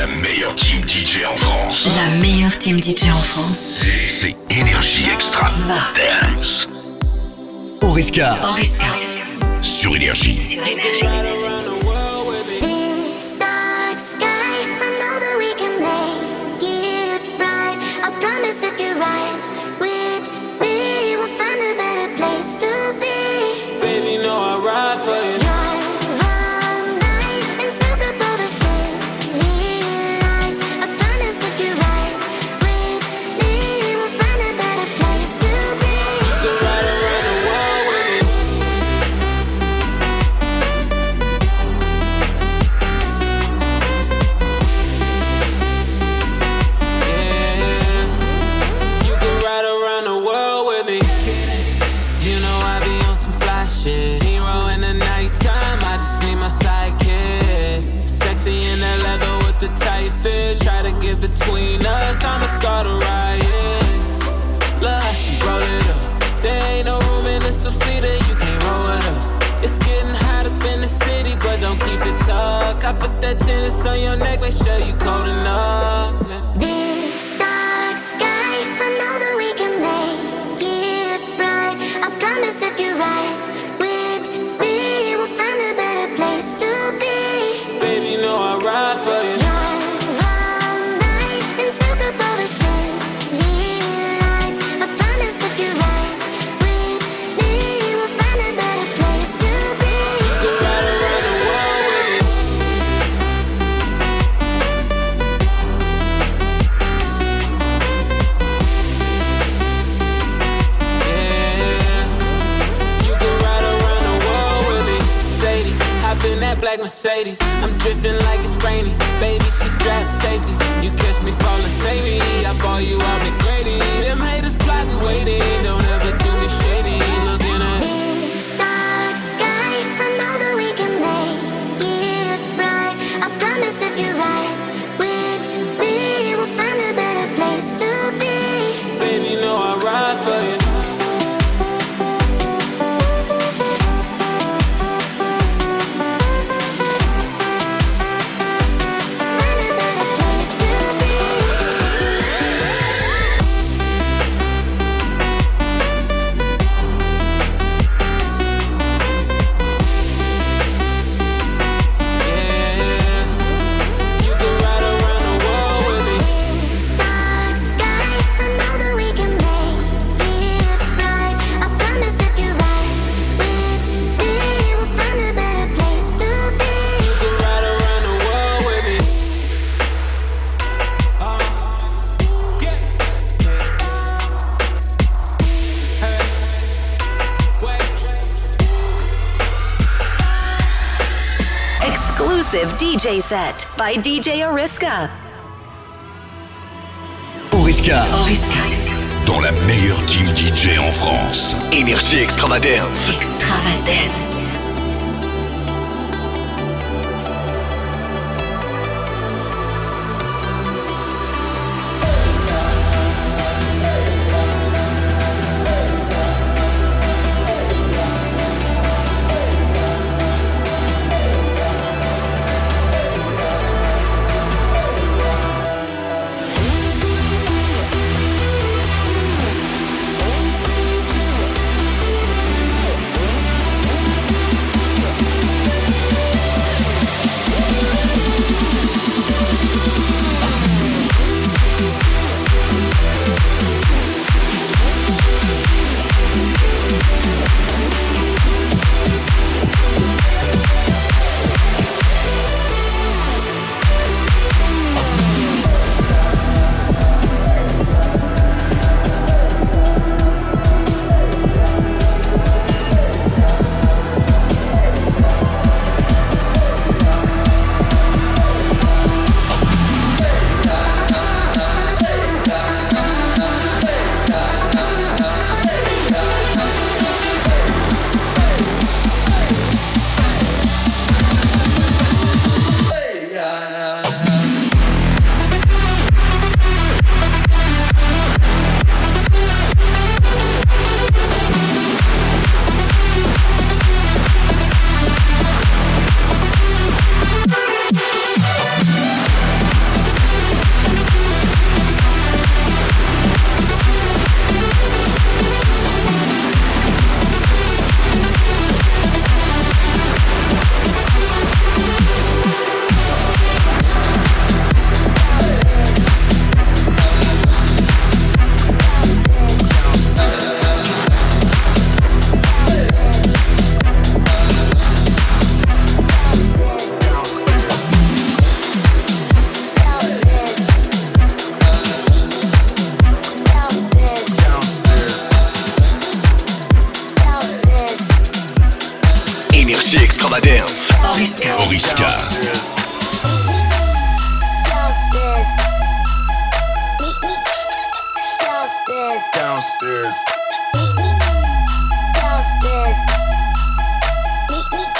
la meilleure team DJ en France. La meilleure team DJ en France. C'est Énergie Extra Va Dance. Oriska. Oriska. Sur Énergie. Sur Énergie. black Mercedes. I'm drifting like it's rainy. Baby, she strapped safety. You catch me falling, save me. I ball you out McGrady. Them haters plotting, waiting. Don't DJ set by DJ Oriska. Oriska. Oriska. Dans la meilleure team DJ en France. Énergie Extravadance. Extravadance. Extrema Dance. Oriska. Oriska. Downstairs. Meet me downstairs. Downstairs. Meet me downstairs. Meet me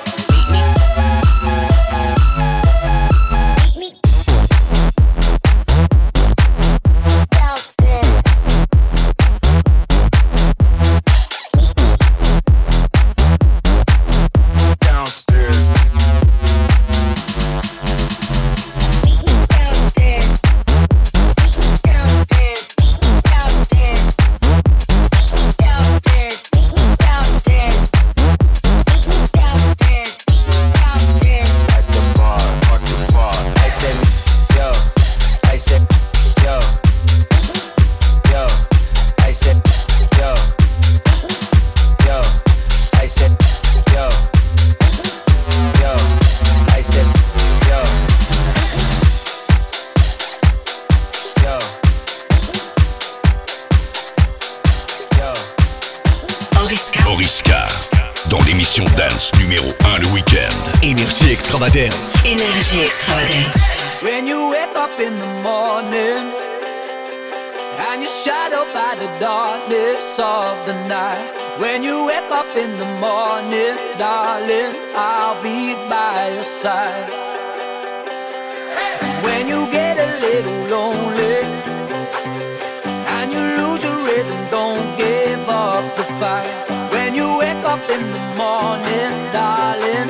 Darling,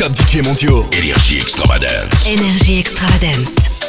top DJ mondiaux. Énergie Extravagance. Énergie Extravagance.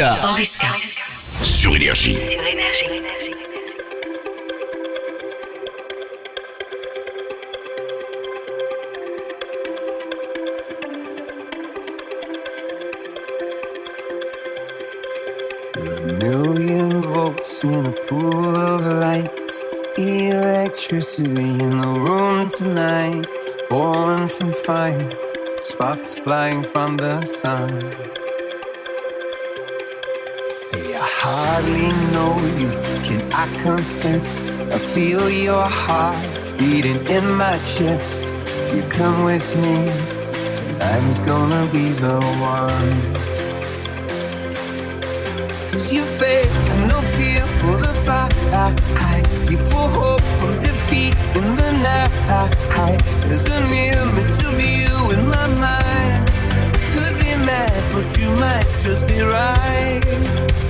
Oriska. Oriska. Sur Énergie. A million volts in a pool of light, electricity in the room tonight, born from fire, sparks flying from the sun. hardly know you. Can I confess? I feel your heart beating in my chest. If you come with me, tonight's gonna be the one. Cause you faith and no fear for the fight. You pull hope from defeat in the night. There's an image of you in my mind. Could be mad, but you might just be right.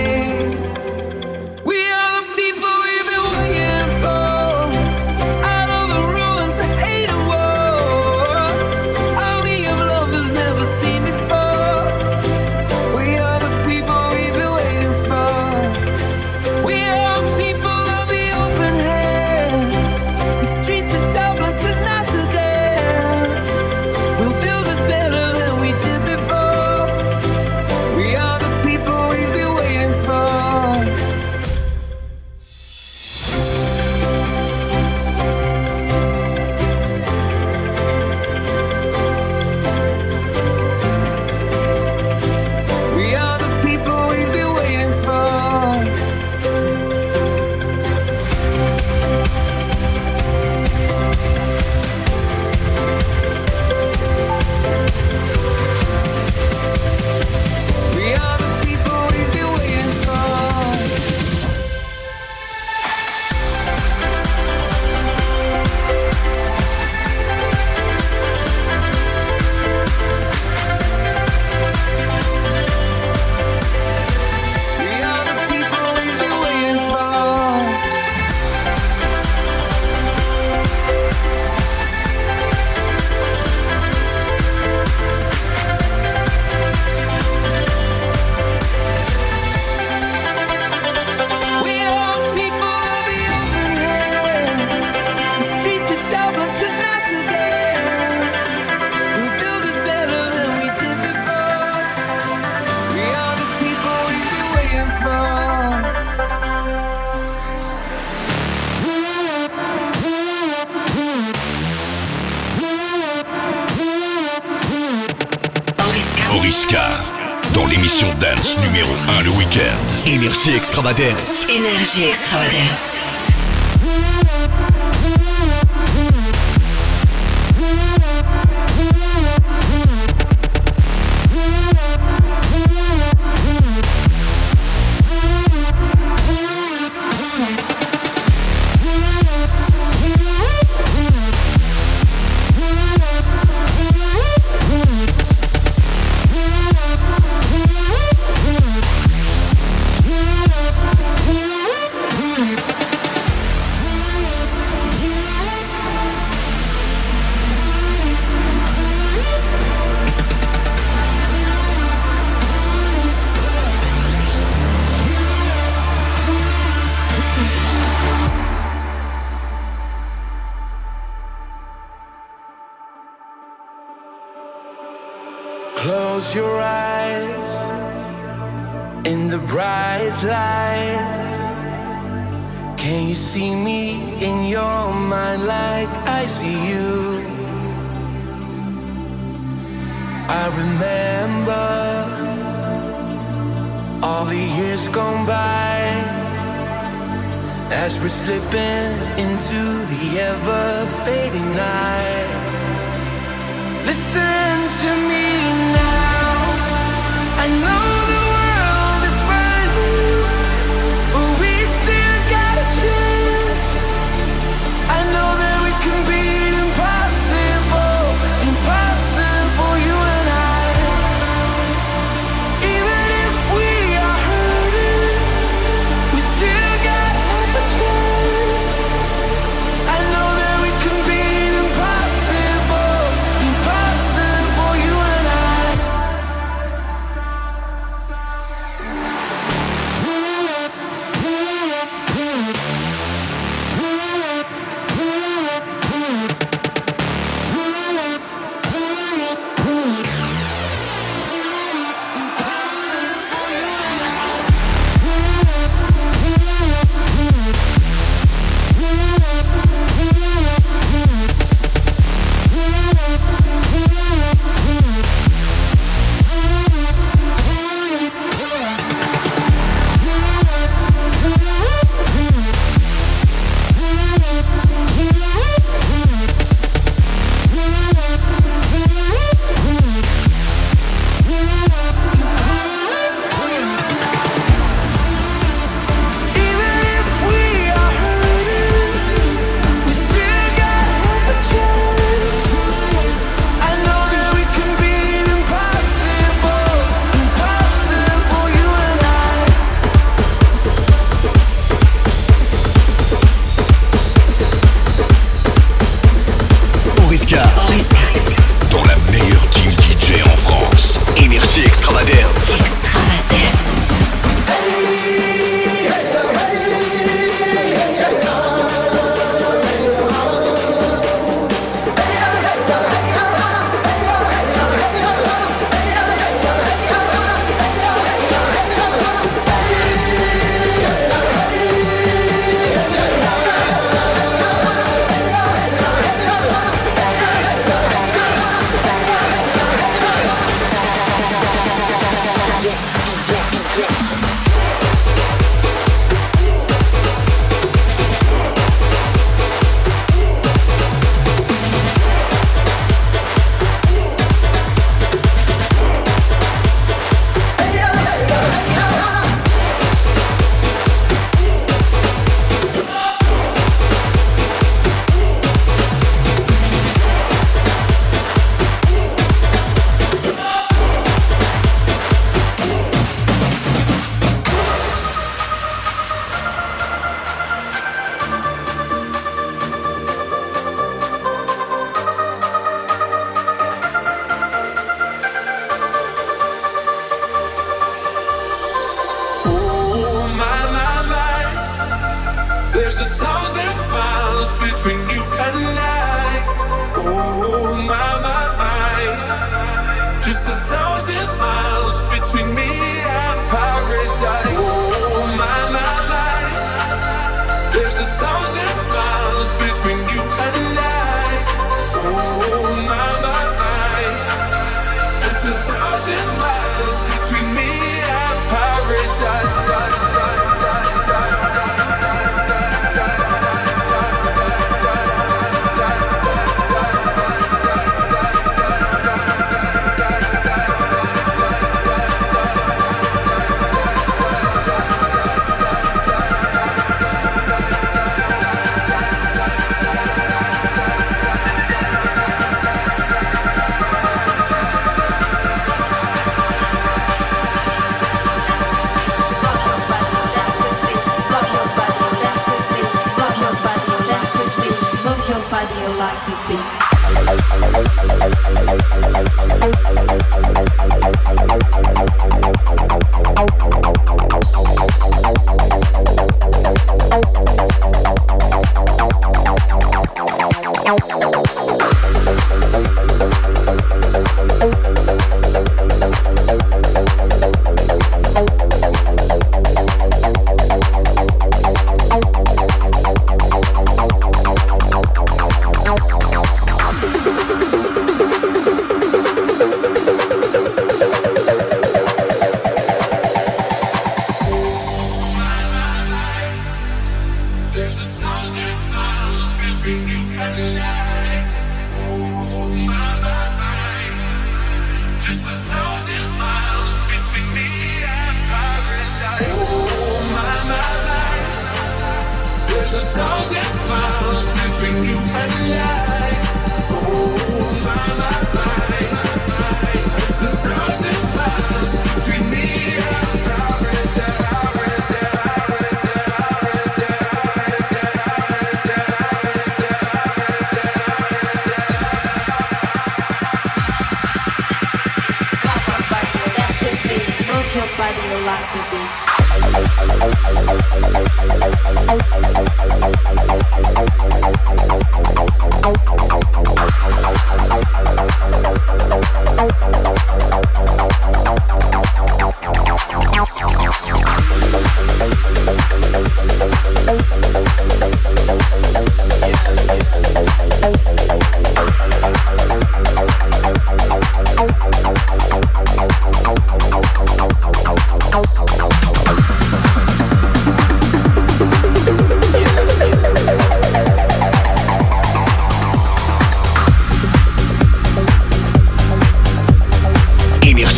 Extravadance. Énergie Extravadance.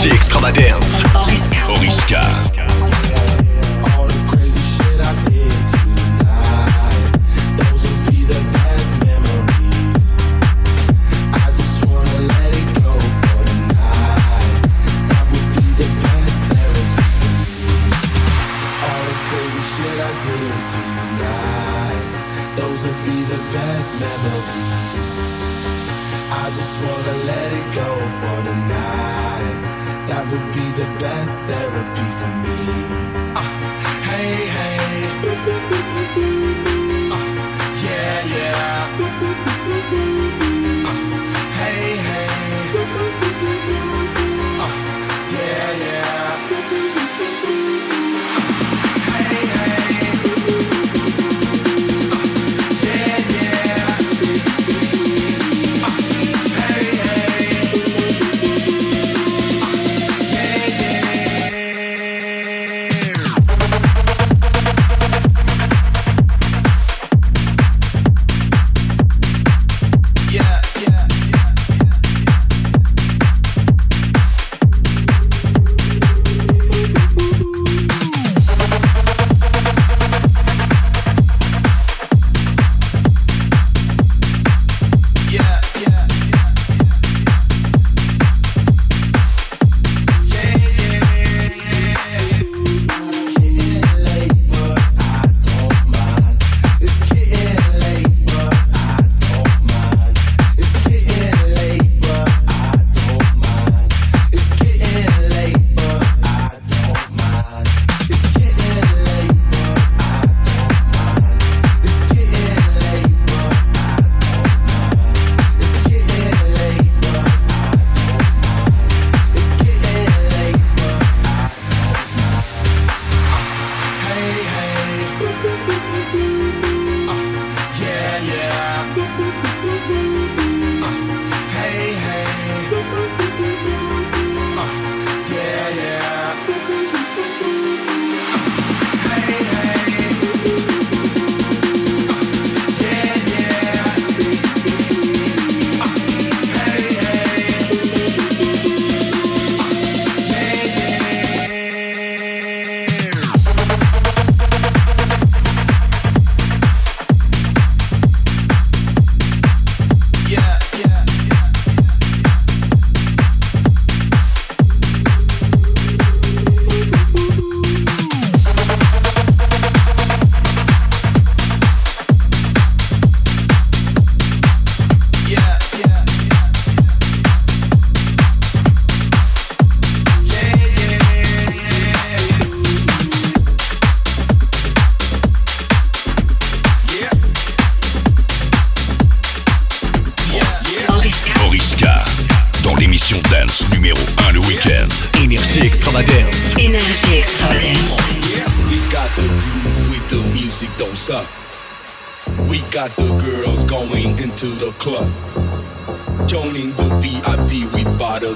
Those would be the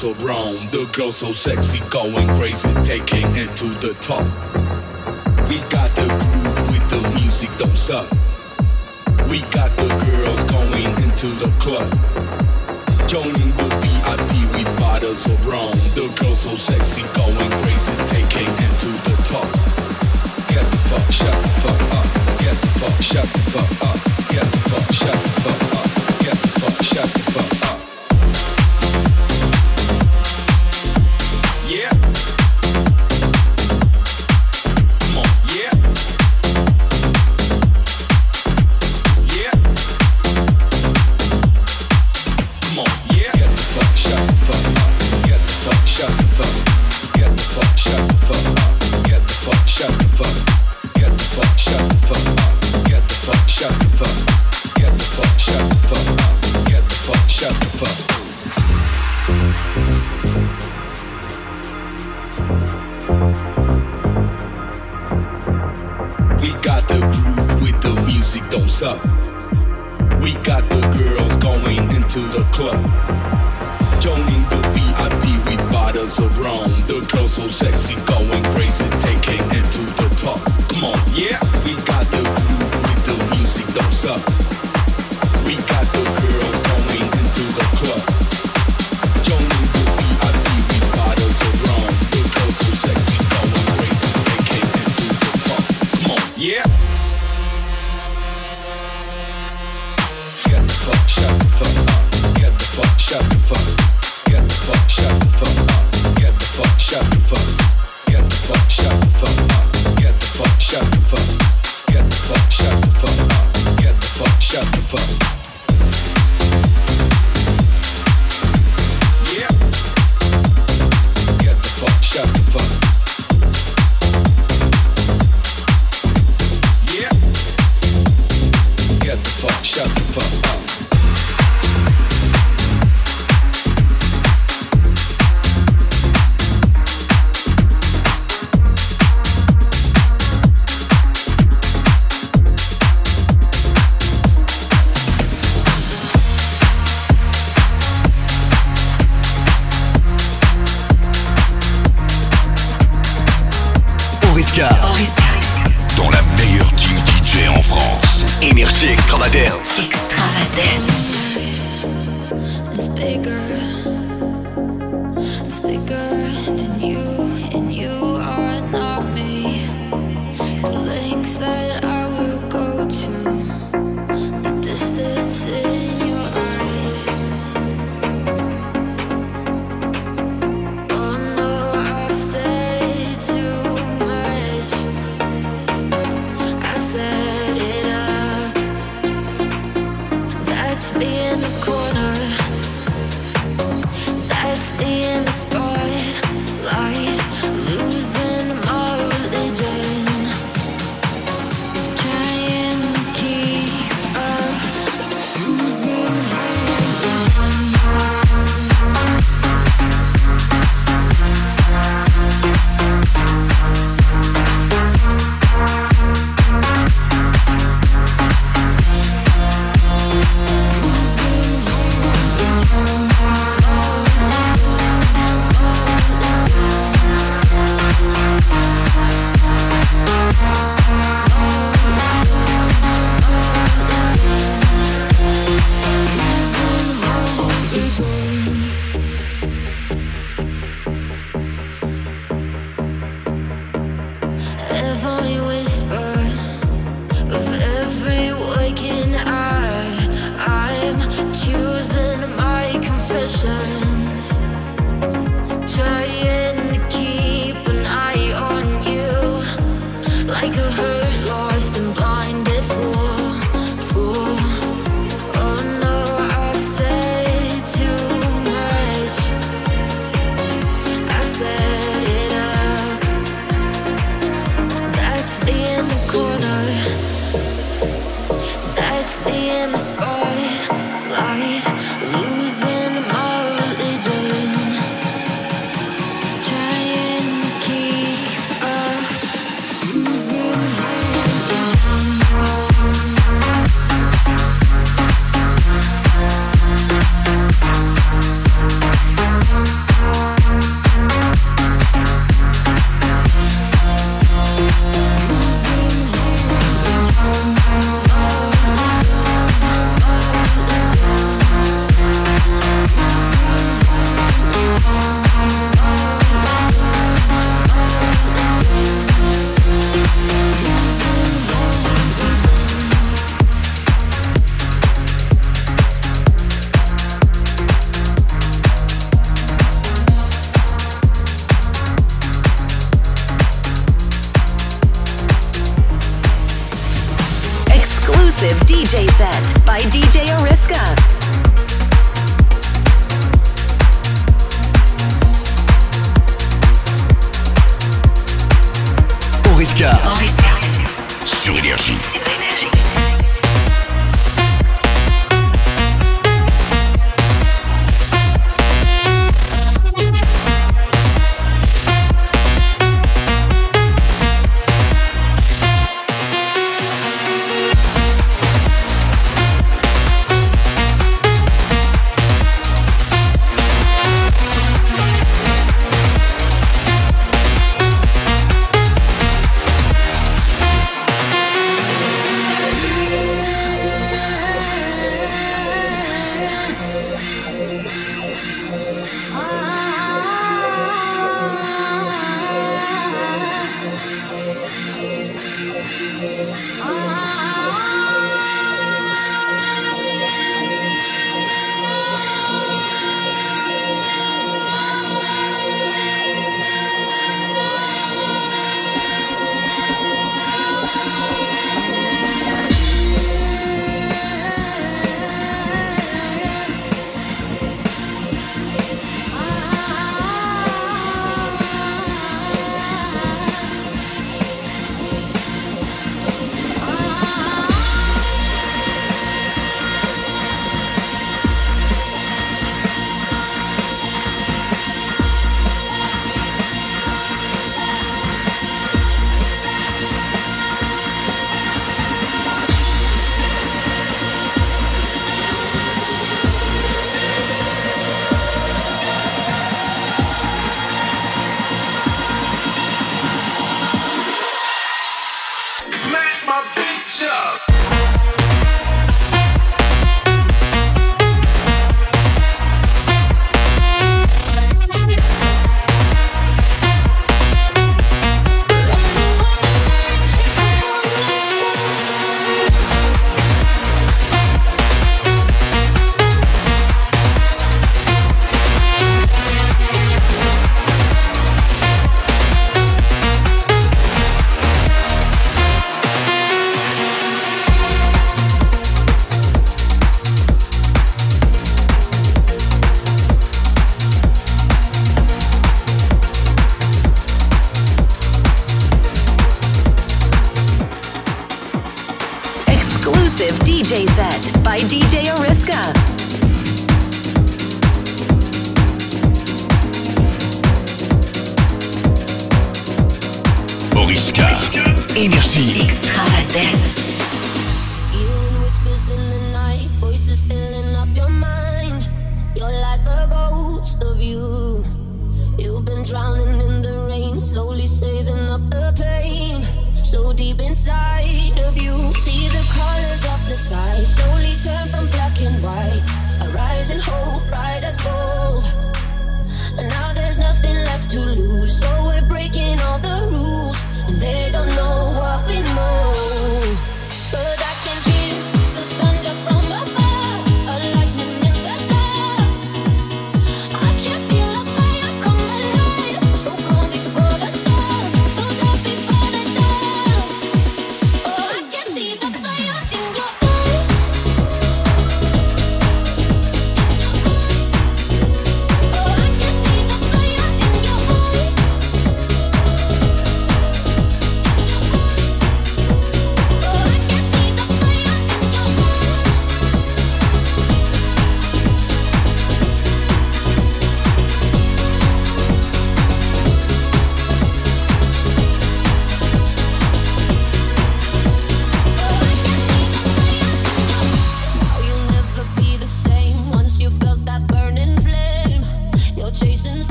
The girl so sexy, going crazy, taking it to the top. We got the groove with the music, don't stop. We got the girls going into the club. Joining the VIP with bottles of rum. The girl so sexy, going crazy, taking it to the top. Get the fuck, shut the fuck up. Get the fuck, shut the fuck up. Shut the fuck up.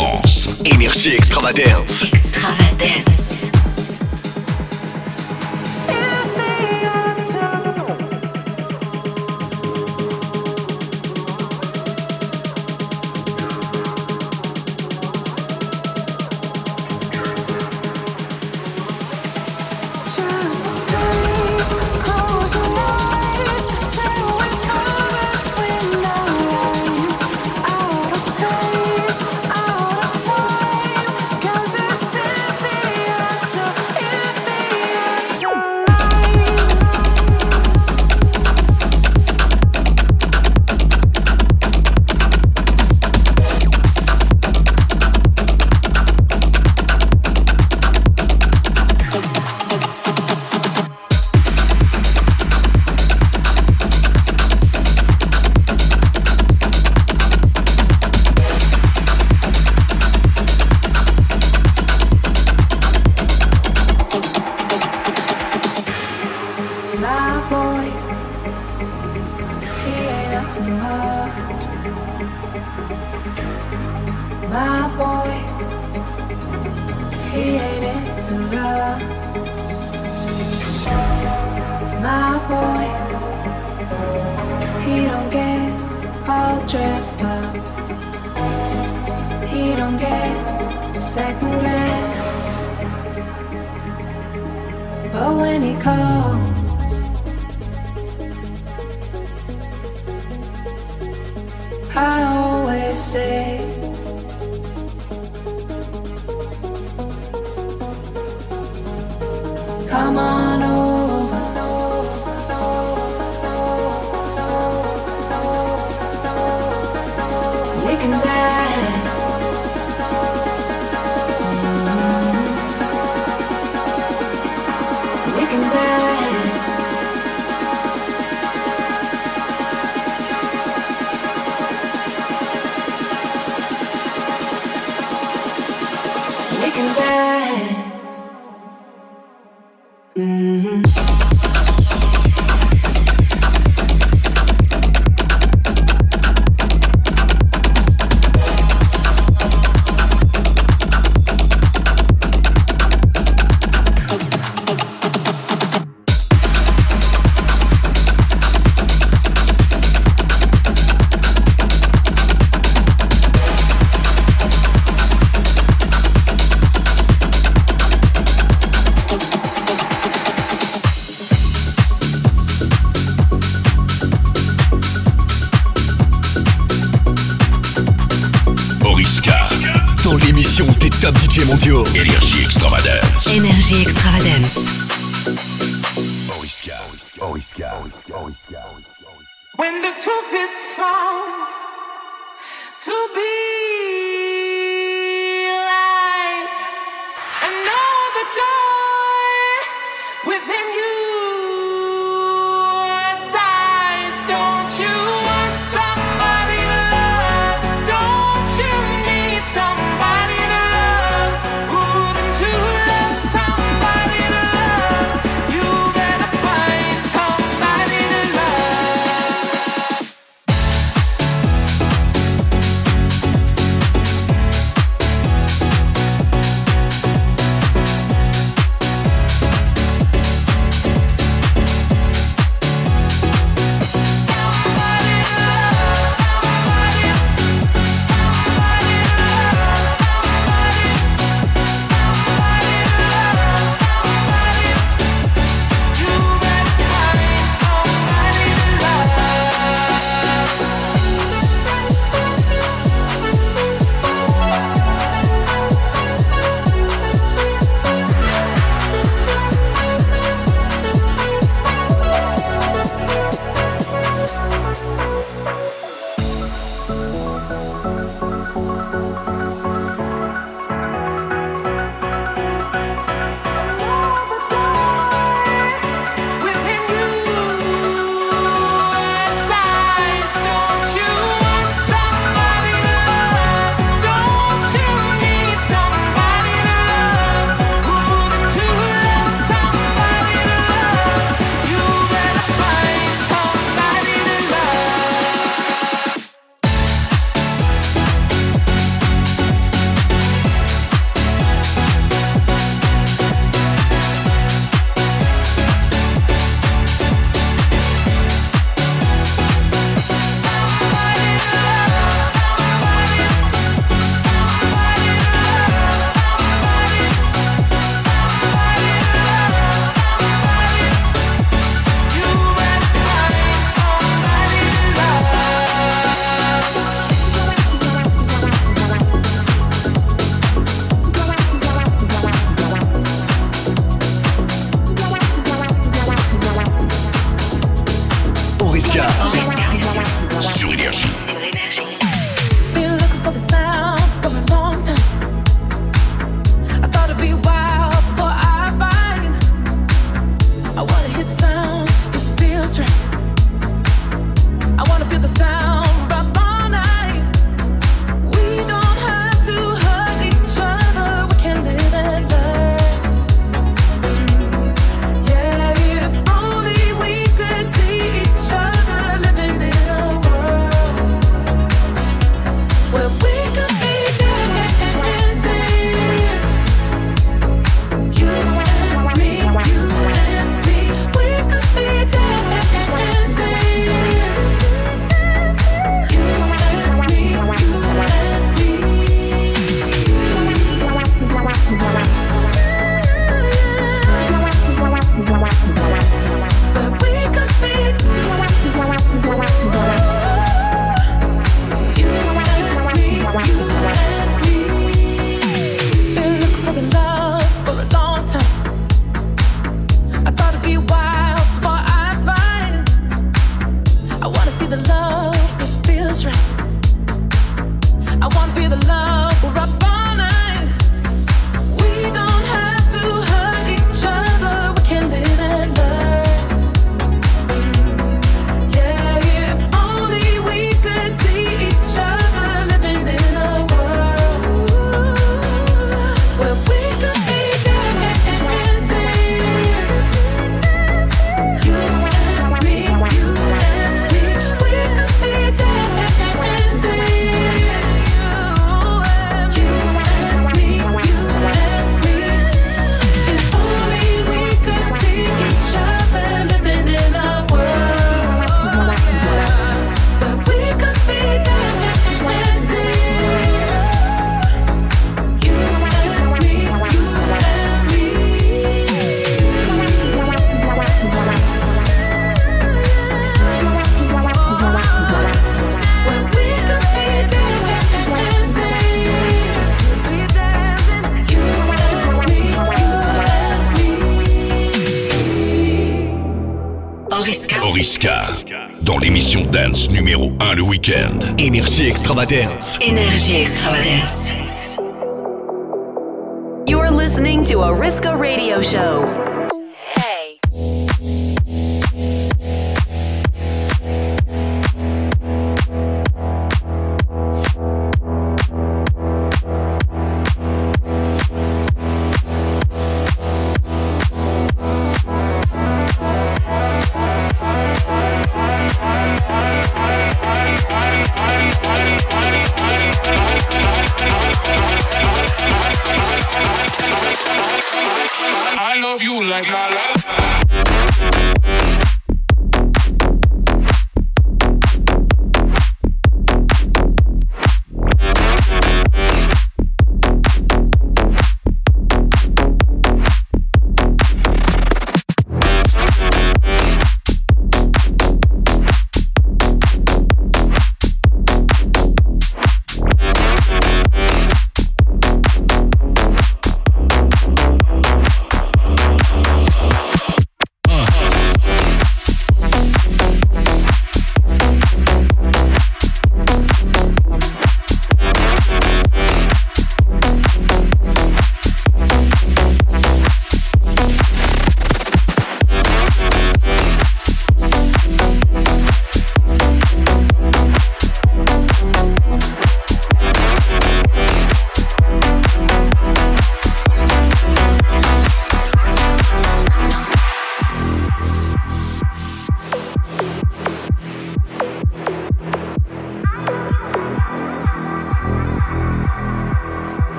France. Énergie extravagance. Extravagance. Énergie Extravadance. Énergie Extravadance. You're listening to Oriska Radio Show.